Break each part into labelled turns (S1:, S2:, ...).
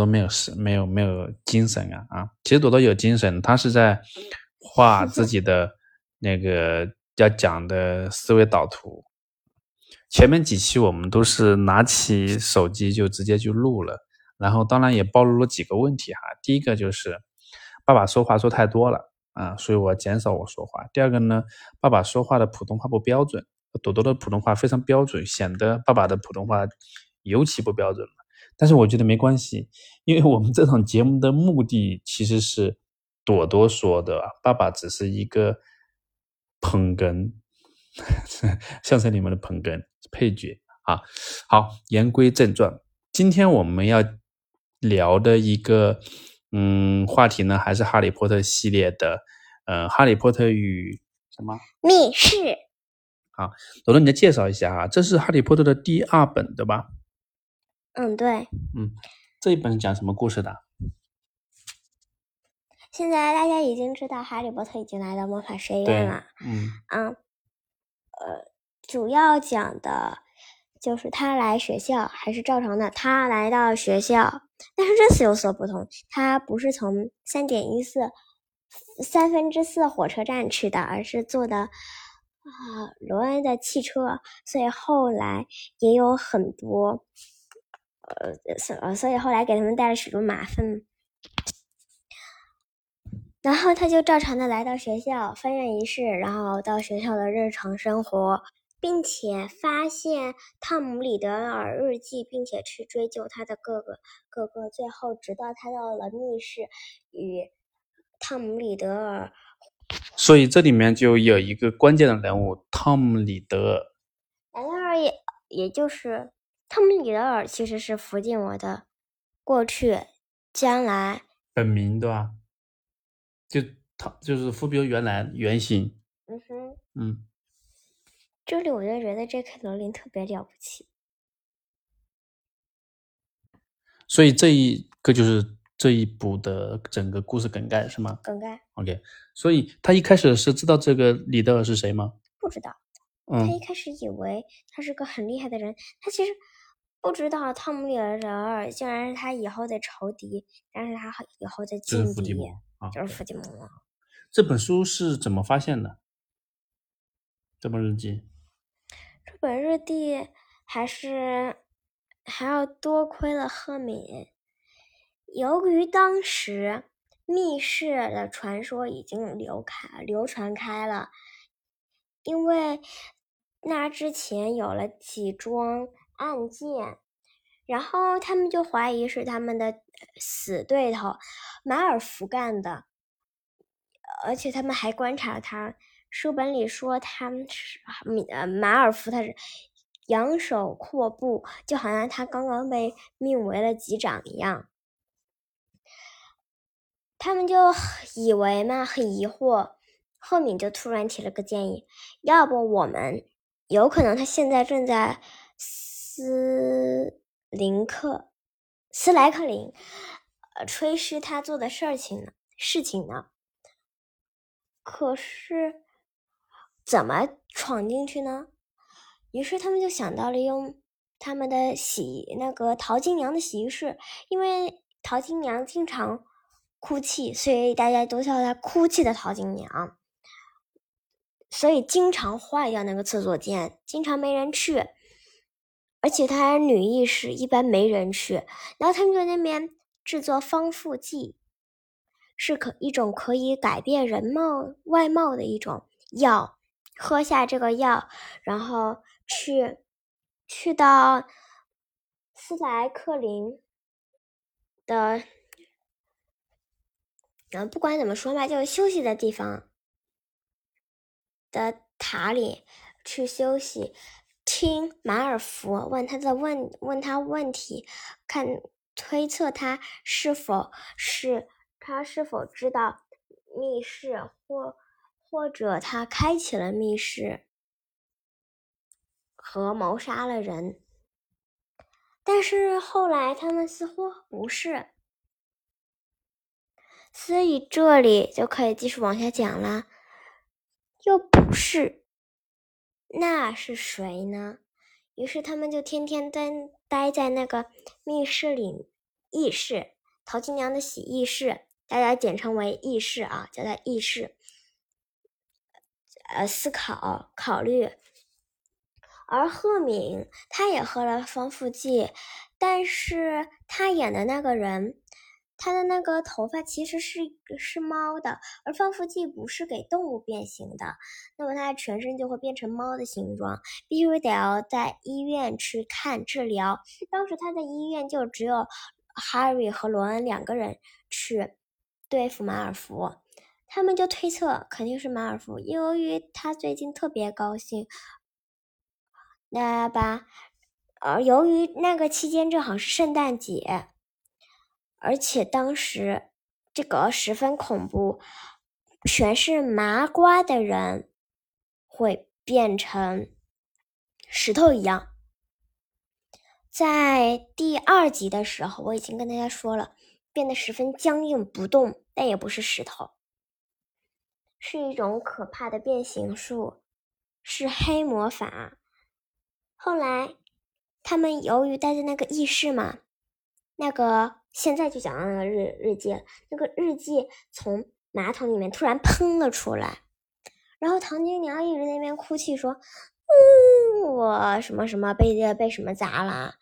S1: 朵朵没有事没有没有精神啊啊！其实朵朵有精神，她是在画自己的 那个要讲的思维导图。前面几期我们都是拿起手机就直接去录了，然后当然也暴露了几个问题哈。第一个就是爸爸说话说太多了啊，所以我减少我说话。第二个呢，爸爸说话的普通话不标准，朵朵的普通话非常标准，显得爸爸的普通话尤其不标准了。但是我觉得没关系，因为我们这档节目的目的其实是朵朵说的，爸爸只是一个捧哏，相声里面的捧哏。配角啊，好，言归正传，今天我们要聊的一个嗯话题呢，还是哈利波特系列的，呃，哈利波特与什么
S2: 密室？
S1: 好，朵朵，你再介绍一下啊，这是哈利波特的第二本对吧？
S2: 嗯，对。
S1: 嗯，这一本是讲什么故事的？
S2: 现在大家已经知道哈利波特已经来到魔法学院了。
S1: 嗯。
S2: 啊，呃。主要讲的就是他来学校还是照常的，他来到学校，但是这次有所不同，他不是从三点一四三分之四火车站去的，而是坐的啊罗恩的汽车，所以后来也有很多呃所所以后来给他们带了许多麻烦，然后他就照常的来到学校翻阅仪式，然后到学校的日常生活。并且发现汤姆·里德尔日记，并且去追究他的哥哥哥哥，最后直到他到了密室与汤姆·里德尔。
S1: 所以这里面就有一个关键的人物汤姆·里德尔。
S2: 里德尔也也就是汤姆·里德尔，其实是伏地魔的过去、将来
S1: 本名对吧？就他就是伏比原来原型。
S2: 嗯哼。
S1: 嗯。
S2: 这里我就觉得 J.K. 罗琳特别了不起，
S1: 所以这一个就是这一部的整个故事梗概是吗？
S2: 梗概。
S1: OK，所以他一开始是知道这个李德尔是谁吗？
S2: 不知道。
S1: 他
S2: 一开始以为他是个很厉害的人，他其实不知道汤姆·里德尔竟然是他以后的仇敌，但是他以后的劲敌，就是伏地魔。
S1: 这本书是怎么发现的？这本日记。
S2: 这本日记还是还要多亏了赫敏。由于当时密室的传说已经流开、流传开了，因为那之前有了几桩案件，然后他们就怀疑是他们的死对头马尔福干的，而且他们还观察他。书本里说他是呃马尔福，他是仰首阔步，就好像他刚刚被命为了级长一样。他们就以为嘛，很疑惑。赫敏就突然提了个建议：要不我们有可能他现在正在斯林克斯莱克林，呃，吹嘘他做的事情呢？事情呢？可是。怎么闯进去呢？于是他们就想到了用他们的洗那个淘金娘的洗浴室，因为淘金娘经常哭泣，所以大家都叫她哭泣的淘金娘。所以经常坏掉那个厕所间，经常没人去，而且她女浴室一般没人去。然后他们在那边制作方腹剂，是可一种可以改变人貌外貌的一种药。喝下这个药，然后去去到斯莱克林的，嗯，不管怎么说吧，就是休息的地方的塔里去休息，听马尔福问他的问问他问题，看推测他是否是他是否知道密室或。或者他开启了密室和谋杀了人，但是后来他们似乎不是，所以这里就可以继续往下讲了。又不是，那是谁呢？于是他们就天天待待在那个密室里议事，淘金娘的洗议事，大家简称为议事啊，叫他议事。呃，思考、考虑。而赫敏他也喝了防腐剂，但是他演的那个人。他的那个头发其实是是猫的，而防腐剂不是给动物变形的，那么他全身就会变成猫的形状，必须得要在医院去看治疗。当时他在医院就只有 Harry 和罗恩两个人去对付马尔福，他们就推测肯定是马尔福，由于他最近特别高兴，那吧，而由于那个期间正好是圣诞节。而且当时这个十分恐怖，全是麻瓜的人会变成石头一样。在第二集的时候，我已经跟大家说了，变得十分僵硬不动，但也不是石头，是一种可怕的变形术，是黑魔法。后来他们由于待在那个浴室嘛，那个。现在就讲到那个日日记了，那个日记从马桶里面突然喷了出来，然后唐金娘一直在那边哭泣说：“嗯，我什么什么被被什么砸了，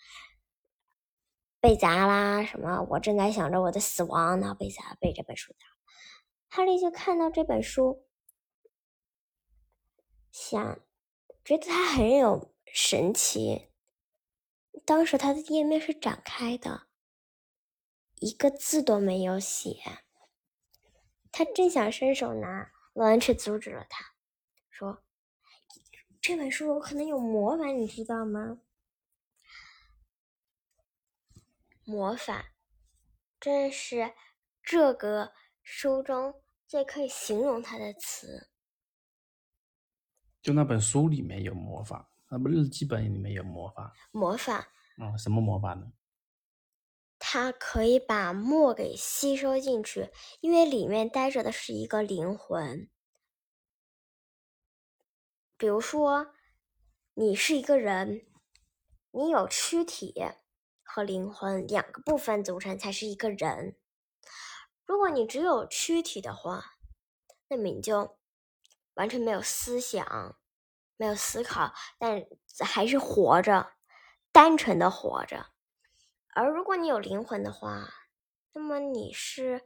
S2: 被砸啦什么？我正在想着我的死亡然后，被砸被这本书砸。”哈利就看到这本书，想觉得它很有神奇。当时它的页面是展开的。一个字都没有写，他正想伸手拿，罗恩却阻止了他，说：“这本书有可能有魔法，你知道吗？魔法，这是这个书中最可以形容它的词。
S1: 就那本书里面有魔法，那不日记本里面有魔法？
S2: 魔法？
S1: 哦，什么魔法呢？”
S2: 它可以把墨给吸收进去，因为里面待着的是一个灵魂。比如说，你是一个人，你有躯体和灵魂两个部分组成才是一个人。如果你只有躯体的话，那么你就完全没有思想，没有思考，但还是活着，单纯的活着。而如果你有灵魂的话，那么你是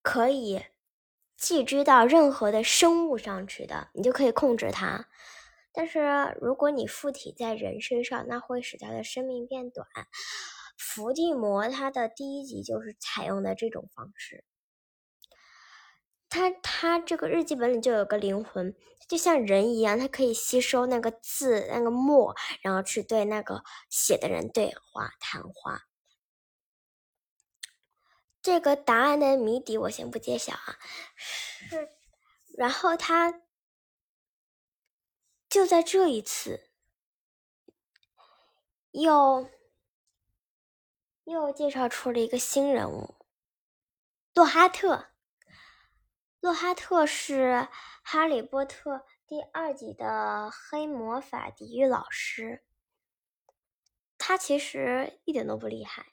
S2: 可以寄居到任何的生物上去的，你就可以控制它。但是如果你附体在人身上，那会使他的生命变短。伏地魔他的第一集就是采用的这种方式。他他这个日记本里就有个灵魂，就像人一样，它可以吸收那个字那个墨，然后去对那个写的人对话谈话。这个答案的谜底我先不揭晓啊，是，然后他就在这一次又又介绍出了一个新人物，洛哈特。洛哈特是《哈利波特》第二集的黑魔法抵御老师。他其实一点都不厉害，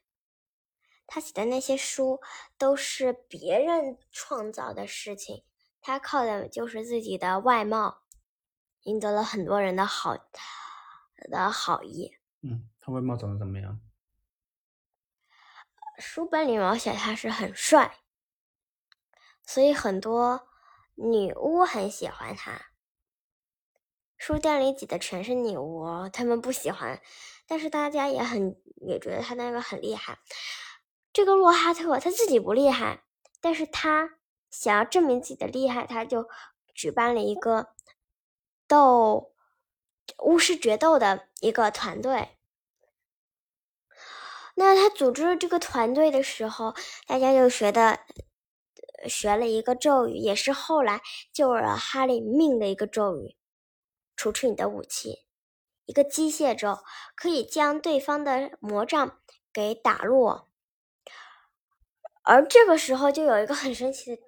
S2: 他写的那些书都是别人创造的事情，他靠的就是自己的外貌，赢得了很多人的好的好意。
S1: 嗯，他外貌长得怎么样？
S2: 书本里描写他是很帅。所以很多女巫很喜欢他，书店里挤的全是女巫，他们不喜欢，但是大家也很也觉得他那个很厉害。这个洛哈特他自己不厉害，但是他想要证明自己的厉害，他就举办了一个斗巫师决斗的一个团队。那他组织这个团队的时候，大家就觉得。学了一个咒语，也是后来救了哈利命的一个咒语。除去你的武器，一个机械咒可以将对方的魔杖给打落。而这个时候就有一个很神奇的，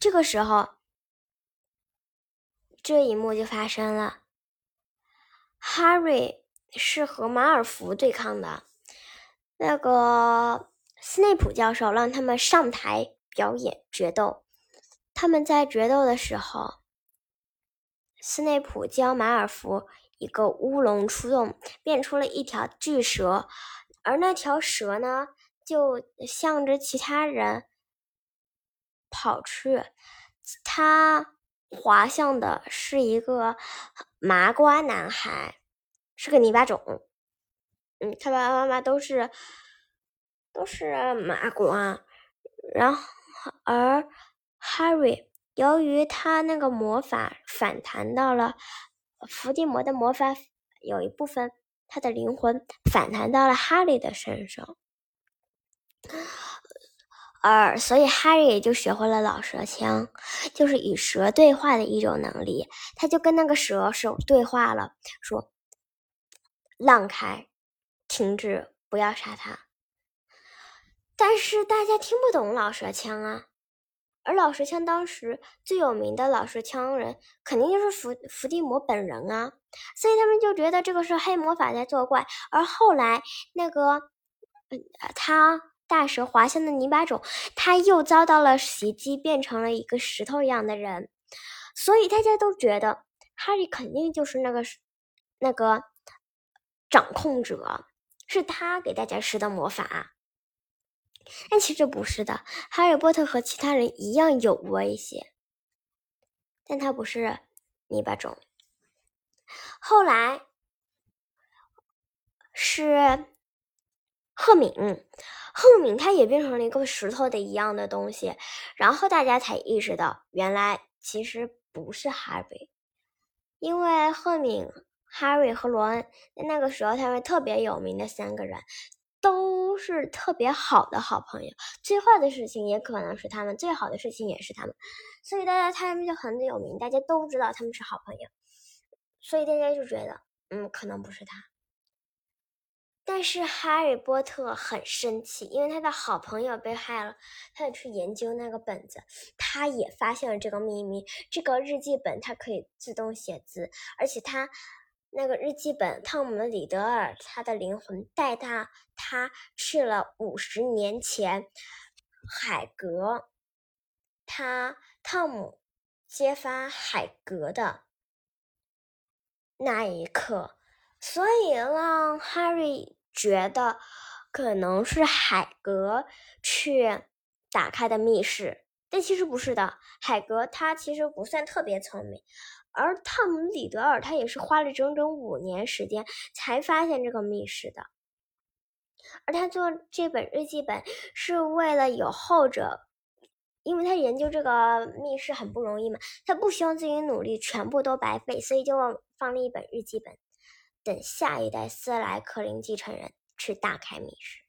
S2: 这个时候这一幕就发生了。哈瑞是和马尔福对抗的，那个斯内普教授让他们上台表演决斗。他们在决斗的时候，斯内普教马尔福一个乌龙出动，变出了一条巨蛇，而那条蛇呢，就向着其他人跑去。他滑向的是一个麻瓜男孩，是个泥巴种。嗯，他爸爸妈妈都是都是麻瓜，然后而。Harry，由于他那个魔法反弹到了伏地魔的魔法，有一部分他的灵魂反弹到了哈利的身上，而所以 Harry 也就学会了老蛇枪，就是与蛇对话的一种能力。他就跟那个蛇手对话了，说：“让开，停止，不要杀他。”但是大家听不懂老蛇枪啊。而老蛇枪当时最有名的老蛇枪人，肯定就是伏伏地魔本人啊，所以他们就觉得这个是黑魔法在作怪。而后来那个，他大蛇滑向的泥巴种，他又遭到了袭击，变成了一个石头一样的人，所以大家都觉得哈利肯定就是那个那个掌控者，是他给大家施的魔法。但其实不是的，哈利波特和其他人一样有过一些，但他不是泥巴种。后来是赫敏，赫敏他也变成了一个石头的一样的东西，然后大家才意识到，原来其实不是哈利，因为赫敏、哈利和罗恩在那个时候他们特别有名的三个人。都是特别好的好朋友，最坏的事情也可能是他们，最好的事情也是他们，所以大家他们就很有名，大家都知道他们是好朋友，所以大家就觉得，嗯，可能不是他。但是哈利波特很生气，因为他的好朋友被害了，他也去研究那个本子，他也发现了这个秘密，这个日记本它可以自动写字，而且他。那个日记本，汤姆·里德尔，他的灵魂带他，他去了五十年前，海格，他汤姆揭发海格的那一刻，所以让哈利觉得可能是海格去打开的密室，但其实不是的，海格他其实不算特别聪明。而汤姆·里德尔他也是花了整整五年时间才发现这个密室的，而他做这本日记本是为了有后者，因为他研究这个密室很不容易嘛，他不希望自己努力全部都白费，所以就放了一本日记本，等下一代斯莱克林继承人去打开密室。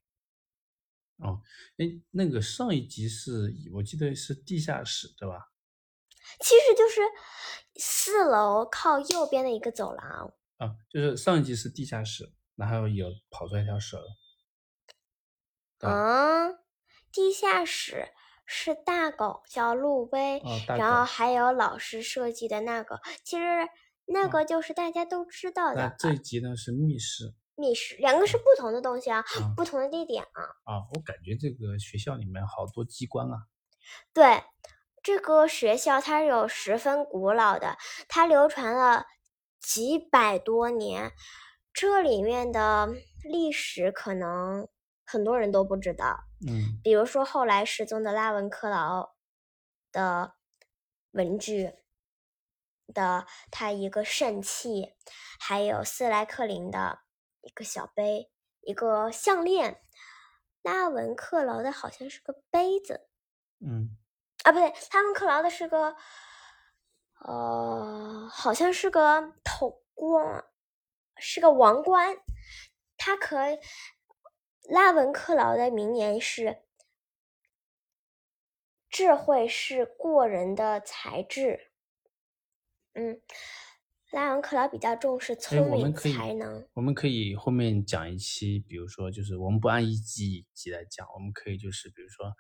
S1: 哦，哎，那个上一集是我记得是地下室对吧？
S2: 其实就是四楼靠右边的一个走廊
S1: 啊，就是上一集是地下室，然后有跑出来一条蛇。
S2: 啊，地下室是大狗叫路威，然后还有老师设计的那个，其实那个就是大家都知道的。
S1: 这一集呢是密室，
S2: 密室两个是不同的东西啊，不同的地点啊。
S1: 啊，我感觉这个学校里面好多机关啊。
S2: 对。这个学校它有十分古老的，它流传了几百多年，这里面的历史可能很多人都不知道。
S1: 嗯，
S2: 比如说后来失踪的拉文克劳的文具的他一个圣器，还有斯莱克林的一个小杯，一个项链。拉文克劳的好像是个杯子。
S1: 嗯。
S2: 啊，不对，拉文克劳的是个，呃，好像是个头冠，是个王冠。他可，拉文克劳的名言是：“智慧是过人的才智。”嗯，拉文克劳比较重视聪明才能。
S1: 我们可以后面讲一期，比如说，就是我们不按一集一集来讲，我们可以就是比如说，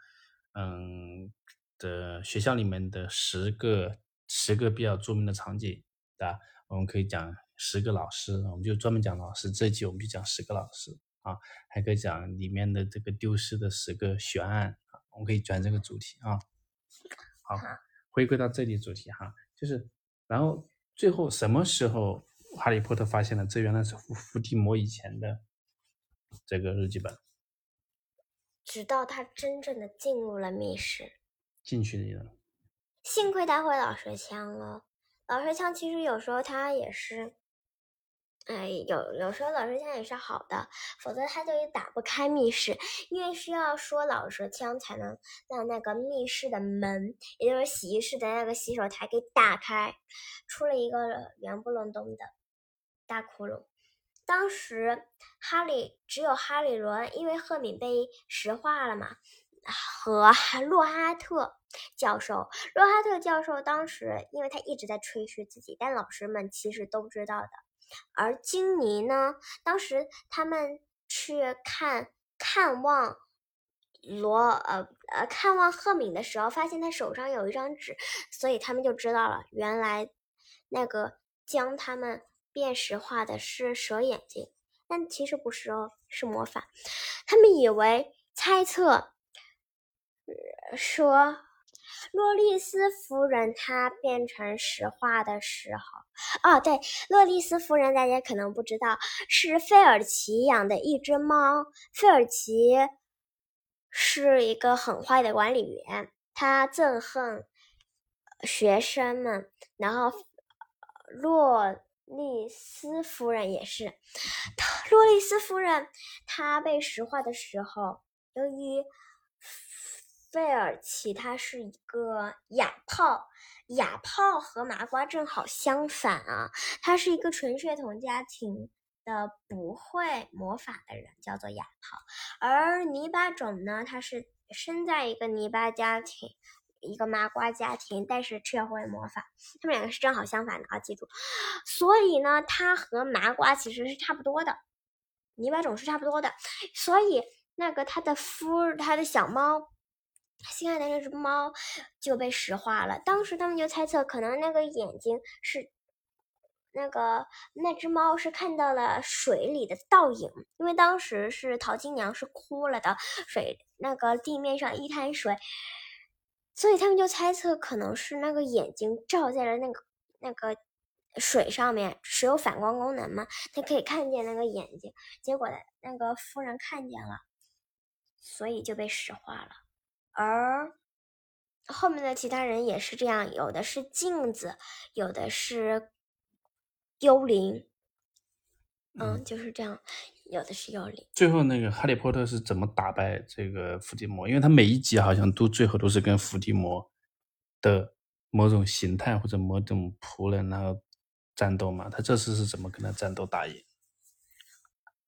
S1: 嗯。的学校里面的十个十个比较著名的场景，对吧？我们可以讲十个老师，我们就专门讲老师。这一集我们就讲十个老师啊，还可以讲里面的这个丢失的十个悬案啊，我们可以转这个主题啊。好，回归到这里主题哈，就是然后最后什么时候哈利波特发现了这原来是伏伏地魔以前的这个日记本？
S2: 直到他真正的进入了密室，
S1: 进去了。
S2: 幸亏他会老师枪了。老师枪其实有时候他也是，哎，有有时候老师枪也是好的，否则他就也打不开密室，因为需要说老师枪才能让那个密室的门，也就是洗浴室的那个洗手台给打开，出了一个圆不隆咚的大窟窿。当时哈利只有哈利伦，因为赫敏被石化了嘛，和洛哈特教授。洛哈特教授当时因为他一直在吹嘘自己，但老师们其实都知道的。而金妮呢，当时他们去看看望罗呃呃看望赫敏的时候，发现他手上有一张纸，所以他们就知道了，原来那个将他们。辨识化的是蛇眼睛，但其实不是哦，是魔法。他们以为猜测说洛丽丝夫人她变成石化的时候，哦，对，洛丽丝夫人大家可能不知道，是费尔奇养的一只猫。费尔奇是一个很坏的管理员，他憎恨学生们，然后洛。丽丝夫人也是，洛丽丝夫人她被石化的时候，由于贝尔奇他是一个哑炮，哑炮和麻瓜正好相反啊，他是一个纯血统家庭的不会魔法的人，叫做哑炮，而泥巴种呢，他是生在一个泥巴家庭。一个麻瓜家庭，但是却会魔法，他们两个是正好相反的啊！记住，所以呢，他和麻瓜其实是差不多的，泥巴种是差不多的，所以那个他的夫，他的小猫，心爱的那只猫就被石化了。当时他们就猜测，可能那个眼睛是那个那只猫是看到了水里的倒影，因为当时是淘金娘是哭了的，水那个地面上一滩水。所以他们就猜测，可能是那个眼睛照在了那个那个水上面，水有反光功能嘛，他可以看见那个眼睛。结果那个夫人看见了，所以就被石化了。而后面的其他人也是这样，有的是镜子，有的是幽灵，嗯，就是这样。有的是幽灵。
S1: 最后那个哈利波特是怎么打败这个伏地魔？因为他每一集好像都最后都是跟伏地魔的某种形态或者某种仆人然后战斗嘛。他这次是怎么跟他战斗打赢？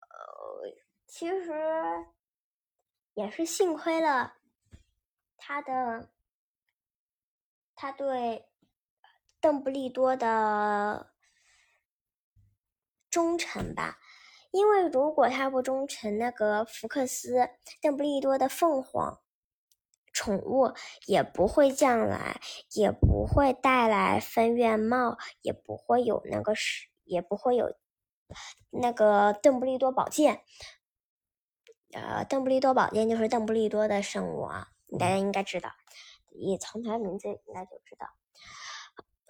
S2: 呃，其实也是幸亏了他的他对邓布利多的忠诚吧。因为如果他不忠诚，那个福克斯邓布利多的凤凰宠物也不会降来，也不会带来分院帽，也不会有那个是，也不会有那个邓布利多宝剑。呃，邓布利多宝剑就是邓布利多的圣物啊，大家应该知道，也从他的名字应该就知道。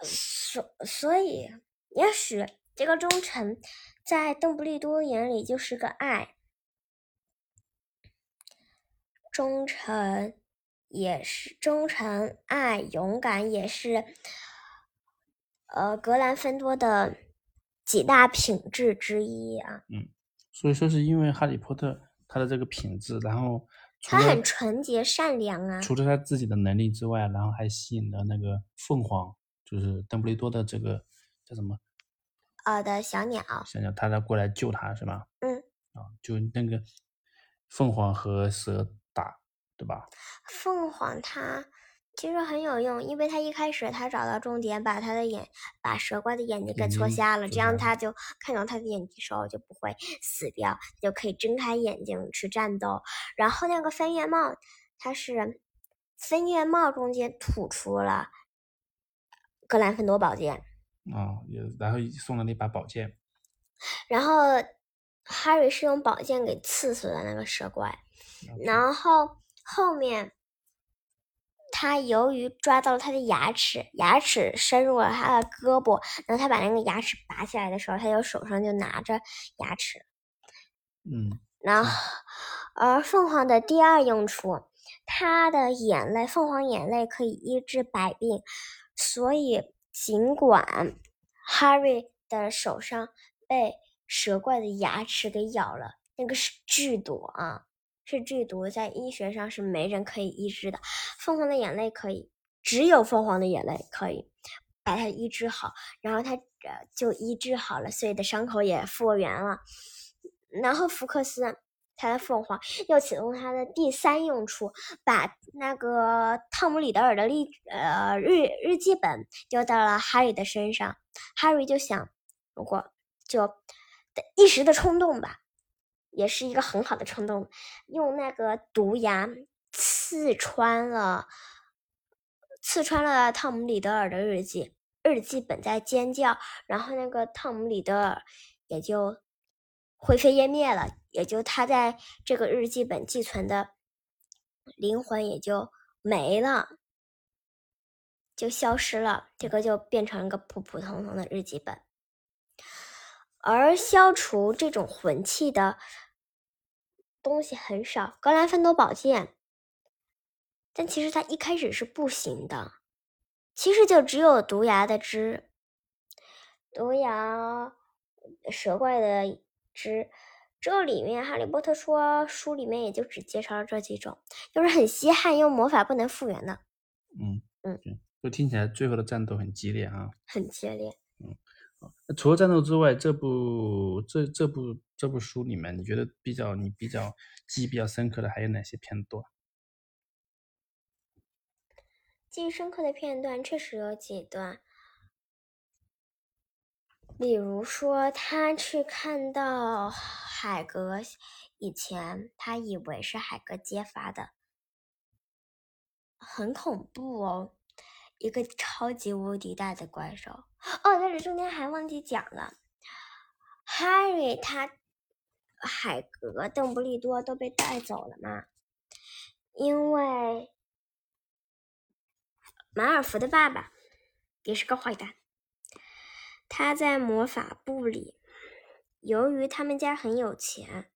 S2: 所所以，也许这个忠诚。在邓布利多眼里就是个爱，忠诚也是忠诚，爱勇敢也是，呃，格兰芬多的几大品质之一啊。
S1: 嗯，所以说是因为哈利波特他的这个品质，然后
S2: 他很纯洁善良啊。
S1: 除了他自己的能力之外，然后还吸引了那个凤凰，就是邓布利多的这个叫什么？
S2: 呃的小鸟，
S1: 小鸟，他在过来救他，是吧？
S2: 嗯，
S1: 啊，就那个凤凰和蛇打，对吧？
S2: 凤凰它其实很有用，因为他一开始他找到重点，把他的眼，把蛇怪的眼睛给戳瞎了，这样他就看到他的眼睛时候就不会死掉，就可以睁开眼睛去战斗。然后那个分院帽，它是分院帽中间吐出了格兰芬多宝剑。
S1: 啊，也然后送了那把宝剑，
S2: 然后 Harry 是用宝剑给刺死的那个蛇怪，然后后面他由于抓到了他的牙齿，牙齿深入了他的胳膊，然后他把那个牙齿拔起来的时候，他就手上就拿着牙齿。
S1: 嗯，
S2: 然后，而凤凰的第二用处，它的眼泪，凤凰眼泪可以医治百病，所以尽管 Harry 的手上被蛇怪的牙齿给咬了，那个是剧毒啊，是剧毒，在医学上是没人可以医治的。凤凰的眼泪可以，只有凤凰的眼泪可以把它医治好，然后它呃就医治好了，所以的伤口也复原了。然后福克斯他的凤凰又启动他的第三用处，把那个汤姆里德尔的历呃日日记本丢到了哈利的身上。哈利就想，如果就一时的冲动吧，也是一个很好的冲动，用那个毒牙刺穿了刺穿了汤姆里德尔的日记，日记本在尖叫，然后那个汤姆里德尔也就。灰飞烟灭了，也就他在这个日记本寄存的灵魂也就没了，就消失了。这个就变成了个普普通通的日记本。而消除这种魂器的东西很少，格兰芬多宝剑，但其实它一开始是不行的。其实就只有毒牙的汁，毒牙蛇怪的。汁，这里面《哈利波特》说书里面也就只介绍了这几种，就是很稀罕，用魔法不能复原的。
S1: 嗯
S2: 嗯，
S1: 就听起来最后的战斗很激烈啊，
S2: 很激烈。
S1: 除了战斗之外，这部这这部这部书里面，你觉得比较你比较记忆比较深刻的还有哪些片段？
S2: 记忆深刻的片段确实有几段。比如说，他去看到海格，以前他以为是海格揭发的，很恐怖哦，一个超级无敌大的怪兽。哦，但是中间还忘记讲了，Harry 他海格、邓布利多都被带走了嘛，因为马尔福的爸爸也是个坏蛋。他在魔法部里，由于他们家很有钱，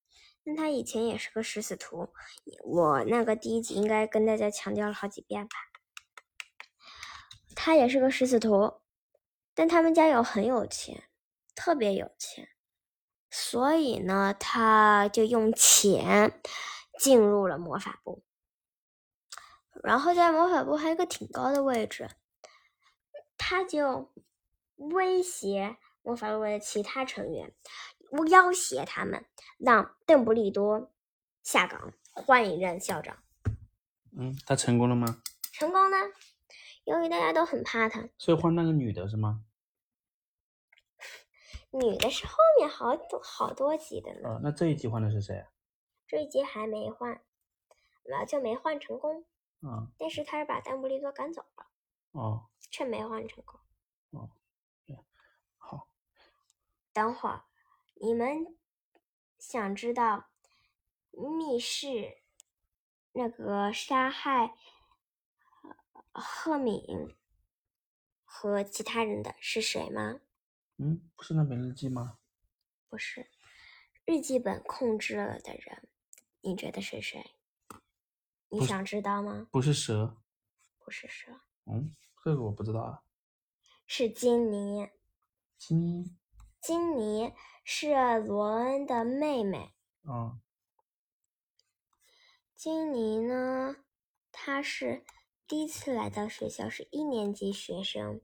S2: 但他以前也是个食死徒。我那个第一集应该跟大家强调了好几遍吧。他也是个食死徒，但他们家有很有钱，特别有钱，所以呢，他就用钱进入了魔法部，然后在魔法部还有个挺高的位置，他就。威胁魔法部的其他成员，要挟他们让邓布利多下岗，换一任校长。
S1: 嗯，他成功了吗？
S2: 成功了，由于大家都很怕他，
S1: 所以换那个女的是吗？
S2: 女的是后面好多好多集的呢。
S1: 哦，那这一集换的是谁？
S2: 这一集还没换，那就没换成功。
S1: 嗯，
S2: 但是他是把丹布利多赶走了。
S1: 哦，
S2: 却没换成功。
S1: 哦。
S2: 好等会儿，你们想知道密室那个杀害赫敏和其他人的是谁吗？
S1: 嗯，不是那本日记吗？
S2: 不是，日记本控制了的人，你觉得是谁？你想知道吗？
S1: 不是蛇，
S2: 不是蛇。
S1: 嗯，这个我不知道啊。
S2: 是金妮。
S1: 金。
S2: 金妮是罗恩的妹妹。
S1: 嗯，
S2: 金妮呢？她是第一次来到学校，是一年级学生。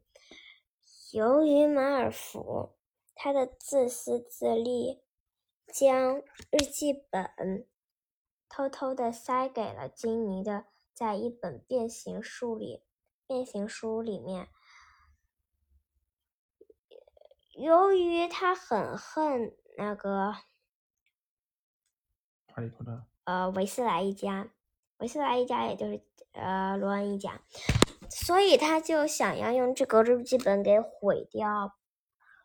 S2: 由于马尔福他的自私自利，将日记本偷偷的塞给了金妮的，在一本变形书里，变形书里面。由于他很恨那个
S1: 哈利波特，
S2: 呃，维斯莱一家，维斯莱一家也就是呃罗恩一家，所以他就想要用这个日记本给毁掉，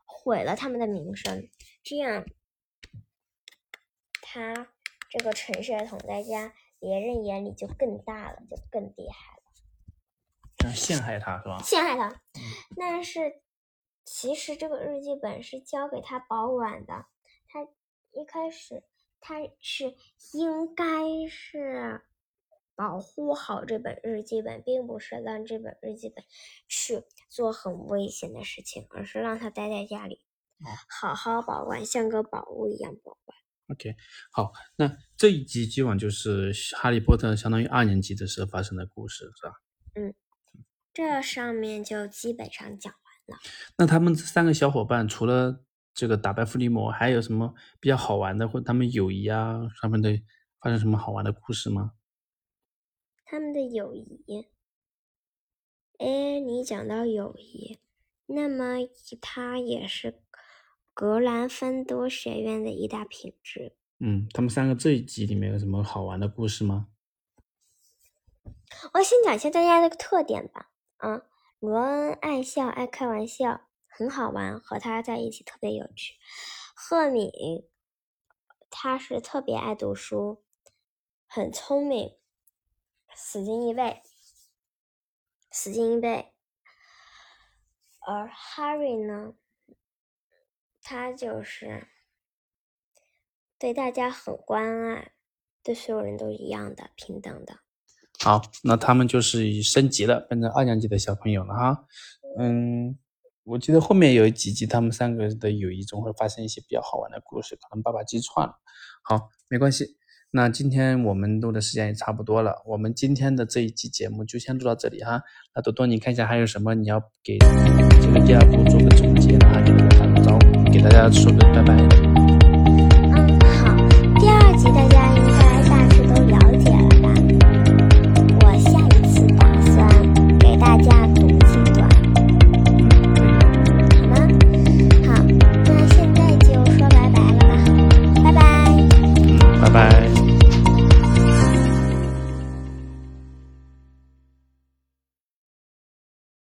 S2: 毁了他们的名声，这样他这个陈血统在家别人眼里就更大了，就更厉害了。
S1: 陷害他是吧？
S2: 陷害他，但是其实这个日记本是交给他保管的。他一开始他是应该是保护好这本日记本，并不是让这本日记本去做很危险的事情，而是让它待在家里，好好保管，像个宝物一样保管。
S1: OK，好，那这一集基本上就是《哈利波特》相当于二年级的时候发生的故事，是吧？
S2: 嗯。这上面就基本上讲完了。
S1: 那他们这三个小伙伴除了这个打败伏地魔，还有什么比较好玩的，或他们友谊啊上面的发生什么好玩的故事吗？
S2: 他们的友谊，哎，你讲到友谊，那么它也是格兰芬多学院的一大品质。
S1: 嗯，他们三个这一集里面有什么好玩的故事吗？
S2: 我先讲一下大家的特点吧。啊，罗恩爱笑，爱开玩笑，很好玩，和他在一起特别有趣。赫敏，他是特别爱读书，很聪明，死记硬背，死记硬背。而 Harry 呢，他就是对大家很关爱，对所有人都一样的平等的。
S1: 好，那他们就是升级了，变成二年级的小朋友了哈。嗯，我记得后面有几集，他们三个的友谊中会发生一些比较好玩的故事，可能爸爸记串了。好，没关系。那今天我们录的时间也差不多了，我们今天的这一期节目就先录到这里哈。那多多，你看一下还有什么你要给这个第二部做个总结啊？给大家打个招呼，给大家说个拜拜。